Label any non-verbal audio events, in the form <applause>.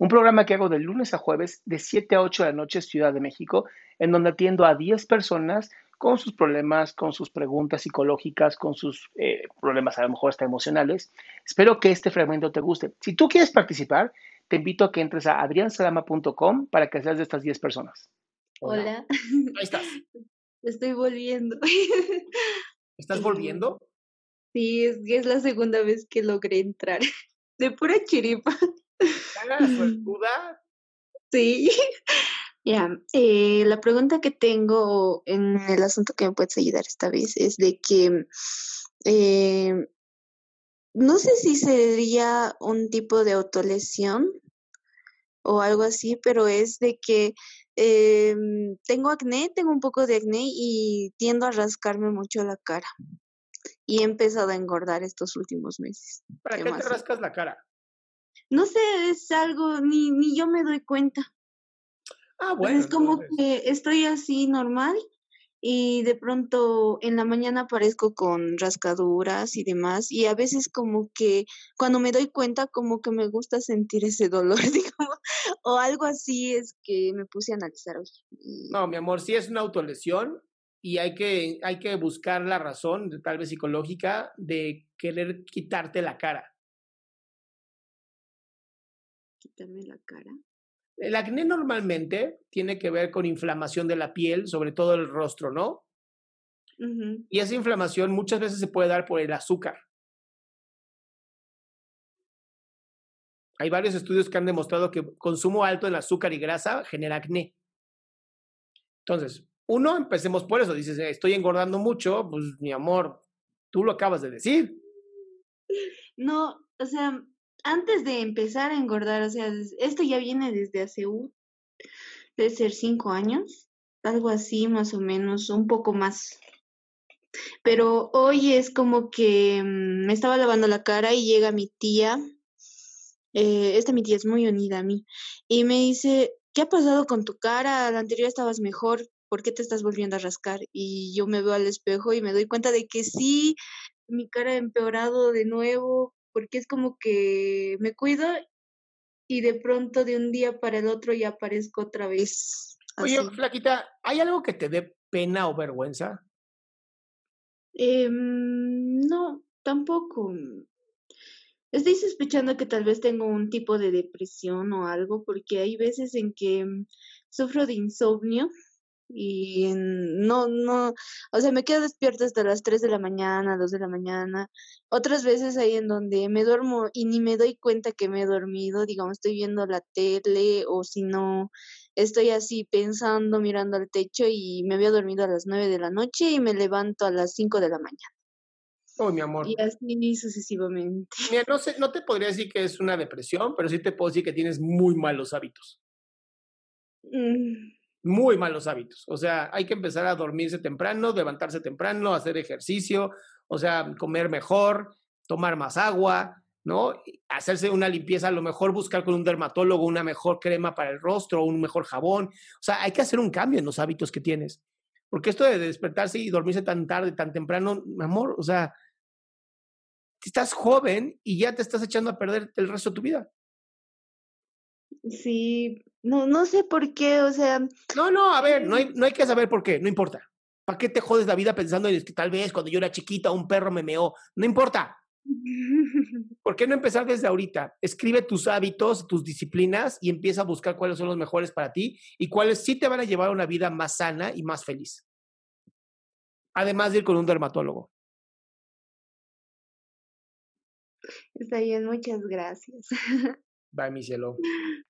Un programa que hago de lunes a jueves de 7 a 8 de la noche Ciudad de México, en donde atiendo a 10 personas con sus problemas, con sus preguntas psicológicas, con sus eh, problemas a lo mejor hasta emocionales. Espero que este fragmento te guste. Si tú quieres participar, te invito a que entres a adriansalama.com para que seas de estas 10 personas. Hola. <laughs> Ahí estás. Estoy volviendo. ¿Estás volviendo? Sí, es, es la segunda vez que logré entrar. <laughs> De pura chiripa. <laughs> Sí. <laughs> Ya, eh, la pregunta que tengo en el asunto que me puedes ayudar esta vez es de que eh, no sé si sería un tipo de autolesión o algo así, pero es de que eh, tengo acné, tengo un poco de acné y tiendo a rascarme mucho la cara. Y he empezado a engordar estos últimos meses. ¿Para qué te rascas la cara? No sé, es algo, ni, ni yo me doy cuenta. Ah, Pues bueno. es como que estoy así normal y de pronto en la mañana aparezco con rascaduras y demás y a veces como que cuando me doy cuenta como que me gusta sentir ese dolor, <laughs> digamos, o algo así es que me puse a analizar hoy. No, mi amor, sí es una autolesión y hay que, hay que buscar la razón, tal vez psicológica, de querer quitarte la cara. Quitarme la cara. El acné normalmente tiene que ver con inflamación de la piel, sobre todo el rostro, ¿no? Y esa inflamación muchas veces se puede dar por el azúcar. Hay varios estudios que han demostrado que consumo alto en azúcar y grasa genera acné. Entonces, uno, empecemos por eso. Dices, "Eh, estoy engordando mucho, pues mi amor, tú lo acabas de decir. <laughs> No, o sea, antes de empezar a engordar, o sea, esto ya viene desde hace, ser cinco años, algo así más o menos, un poco más. Pero hoy es como que mm, me estaba lavando la cara y llega mi tía, eh, esta mi tía es muy unida a mí, y me dice, ¿qué ha pasado con tu cara? La anterior estabas mejor, ¿por qué te estás volviendo a rascar? Y yo me veo al espejo y me doy cuenta de que sí, mi cara ha empeorado de nuevo, porque es como que me cuido y de pronto de un día para el otro ya aparezco otra vez. Oye. Flaquita, ¿hay algo que te dé pena o vergüenza? Em, no, tampoco. Estoy sospechando que tal vez tengo un tipo de depresión o algo, porque hay veces en que mm, sufro de insomnio y en- no, no, o sea, me quedo despierta hasta las 3 de la mañana, 2 de la mañana. Otras veces hay en donde me duermo y ni me doy cuenta que me he dormido, digamos, estoy viendo la tele o si no, estoy así pensando, mirando al techo y me había dormido a las 9 de la noche y me levanto a las 5 de la mañana. Oh, mi amor. Y así sucesivamente. <laughs> Mira, no, sé, no te podría decir que es una depresión, pero sí te puedo decir que tienes muy malos hábitos. Mm, Muy malos hábitos. O sea, hay que empezar a dormirse temprano, levantarse temprano, hacer ejercicio, o sea, comer mejor, tomar más agua, ¿no? Hacerse una limpieza, a lo mejor buscar con un dermatólogo una mejor crema para el rostro, un mejor jabón. O sea, hay que hacer un cambio en los hábitos que tienes. Porque esto de despertarse y dormirse tan tarde, tan temprano, mi amor, o sea, estás joven y ya te estás echando a perder el resto de tu vida. Sí, no, no sé por qué, o sea. No, no, a ver, no hay, no hay que saber por qué, no importa. ¿Para qué te jodes la vida pensando en que tal vez cuando yo era chiquita un perro me meó? No importa. <laughs> ¿Por qué no empezar desde ahorita? Escribe tus hábitos, tus disciplinas y empieza a buscar cuáles son los mejores para ti y cuáles sí te van a llevar a una vida más sana y más feliz. Además de ir con un dermatólogo. Está bien, muchas gracias. Bye, mi cielo. <laughs>